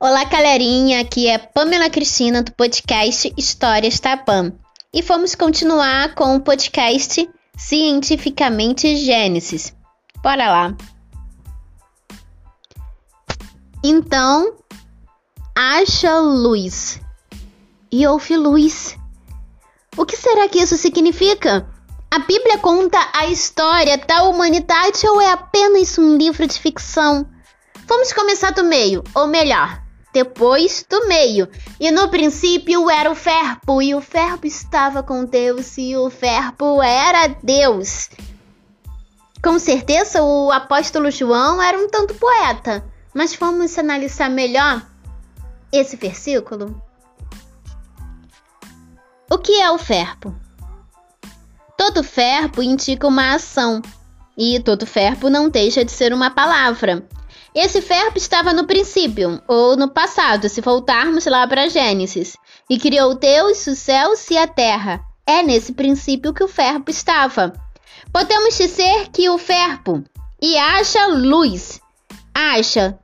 Olá, galerinha! Aqui é Pamela Cristina do podcast Histórias Tapam. E vamos continuar com o podcast Cientificamente Gênesis. Bora lá! Então, acha luz e ouve luz. O que será que isso significa? A Bíblia conta a história da humanidade ou é apenas um livro de ficção? Vamos começar do meio, ou melhor, depois do meio. E no princípio era o Verbo, e o Verbo estava com Deus, e o Verbo era Deus. Com certeza o apóstolo João era um tanto poeta, mas vamos analisar melhor esse versículo. O que é o verbo? Todo verbo indica uma ação, e todo verbo não deixa de ser uma palavra. Esse verbo estava no princípio, ou no passado, se voltarmos lá para Gênesis. E criou Deus os céus e a terra. É nesse princípio que o verbo estava. Podemos dizer que o verbo e acha luz, acha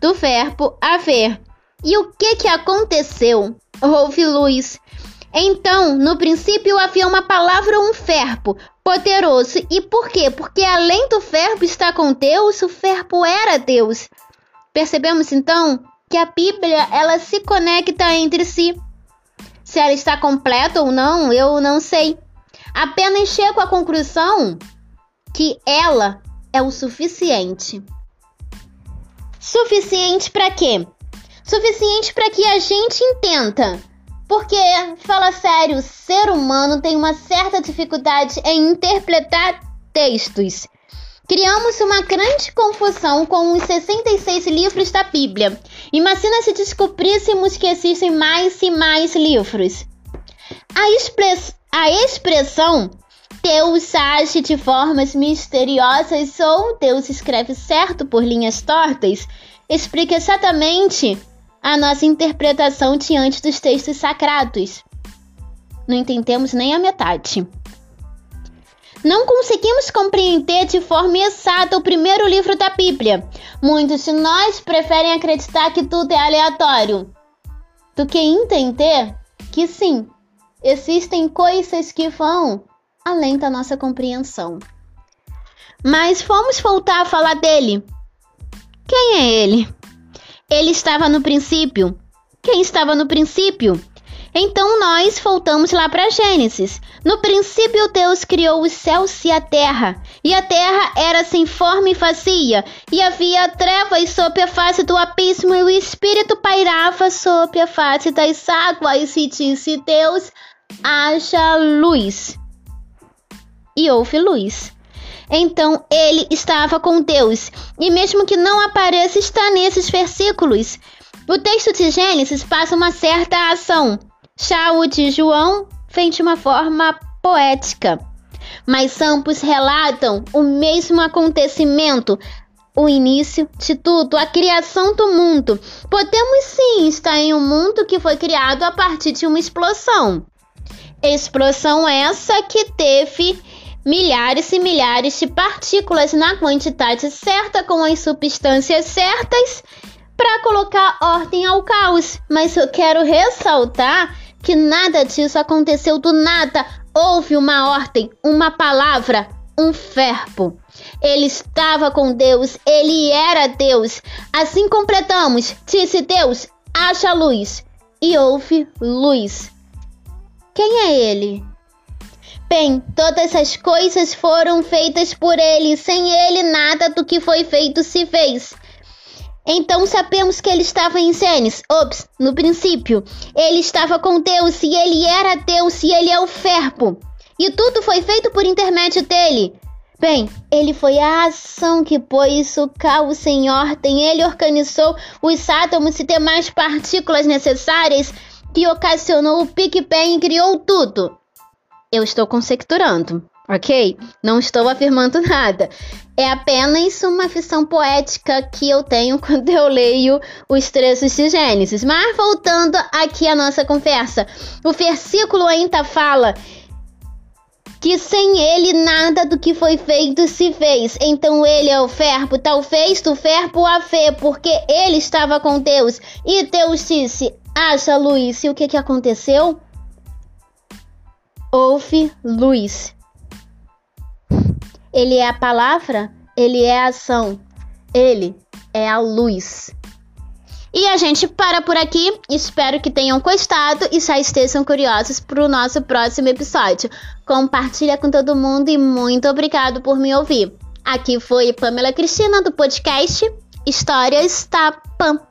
do verbo haver. E o que que aconteceu? Houve luz. Então, no princípio havia uma palavra, um verbo poderoso. E por quê? Porque além do verbo estar com Deus, o verbo era Deus. Percebemos então que a Bíblia ela se conecta entre si. Se ela está completa ou não, eu não sei. Apenas chego à conclusão que ela é o suficiente. Suficiente para quê? Suficiente para que a gente entenda porque, fala sério, o ser humano tem uma certa dificuldade em interpretar textos. Criamos uma grande confusão com os 66 livros da Bíblia. Imagina se descobríssemos que existem mais e mais livros. A, express a expressão Deus age de formas misteriosas ou Deus escreve certo por linhas tortas explica exatamente a nossa interpretação diante dos textos sagrados. Não entendemos nem a metade. Não conseguimos compreender de forma exata o primeiro livro da Bíblia. Muitos de nós preferem acreditar que tudo é aleatório do que entender que sim, existem coisas que vão além da nossa compreensão. Mas vamos voltar a falar dele. Quem é ele? Ele estava no princípio. Quem estava no princípio? Então nós voltamos lá para Gênesis. No princípio Deus criou os céus e a terra, e a terra era sem forma e vazia, e havia trevas sobre a face do abismo, e o Espírito pairava sobre a face das águas, e disse Deus: haja luz. E houve luz. Então ele estava com Deus. E mesmo que não apareça, está nesses versículos. O texto de Gênesis passa uma certa ação. Já o de João vem de uma forma poética. Mas ambos relatam o mesmo acontecimento, o início de tudo, a criação do mundo. Podemos sim estar em um mundo que foi criado a partir de uma explosão. Explosão essa que teve milhares e milhares de partículas na quantidade certa com as substâncias certas para colocar ordem ao caos. Mas eu quero ressaltar que nada disso aconteceu do nada. Houve uma ordem, uma palavra, um verbo. Ele estava com Deus, ele era Deus. Assim completamos. Disse Deus: haja luz. E houve luz. Quem é ele? Bem, todas as coisas foram feitas por ele, sem ele nada do que foi feito se fez. Então sabemos que ele estava em Gênesis, ops, no princípio. Ele estava com Deus e ele era Deus e ele é o Verbo. E tudo foi feito por intermédio dele. Bem, ele foi a ação que pôs o caos em ordem. Ele organizou os átomos e demais partículas necessárias que ocasionou o Big Bang e criou tudo. Eu estou conjecturando, ok? Não estou afirmando nada. É apenas uma visão poética que eu tenho quando eu leio os trechos de Gênesis. Mas voltando aqui à nossa conversa, o versículo ainda fala que sem ele nada do que foi feito se fez. Então ele é o Verbo, tal fez do Verbo a fé, porque ele estava com Deus. E Deus disse: Acha luz. E o que, que aconteceu? Houve luz. Ele é a palavra, ele é a ação, ele é a luz. E a gente para por aqui. Espero que tenham gostado e já estejam curiosos para o nosso próximo episódio. Compartilha com todo mundo e muito obrigado por me ouvir. Aqui foi Pamela Cristina do podcast Histórias da Pam.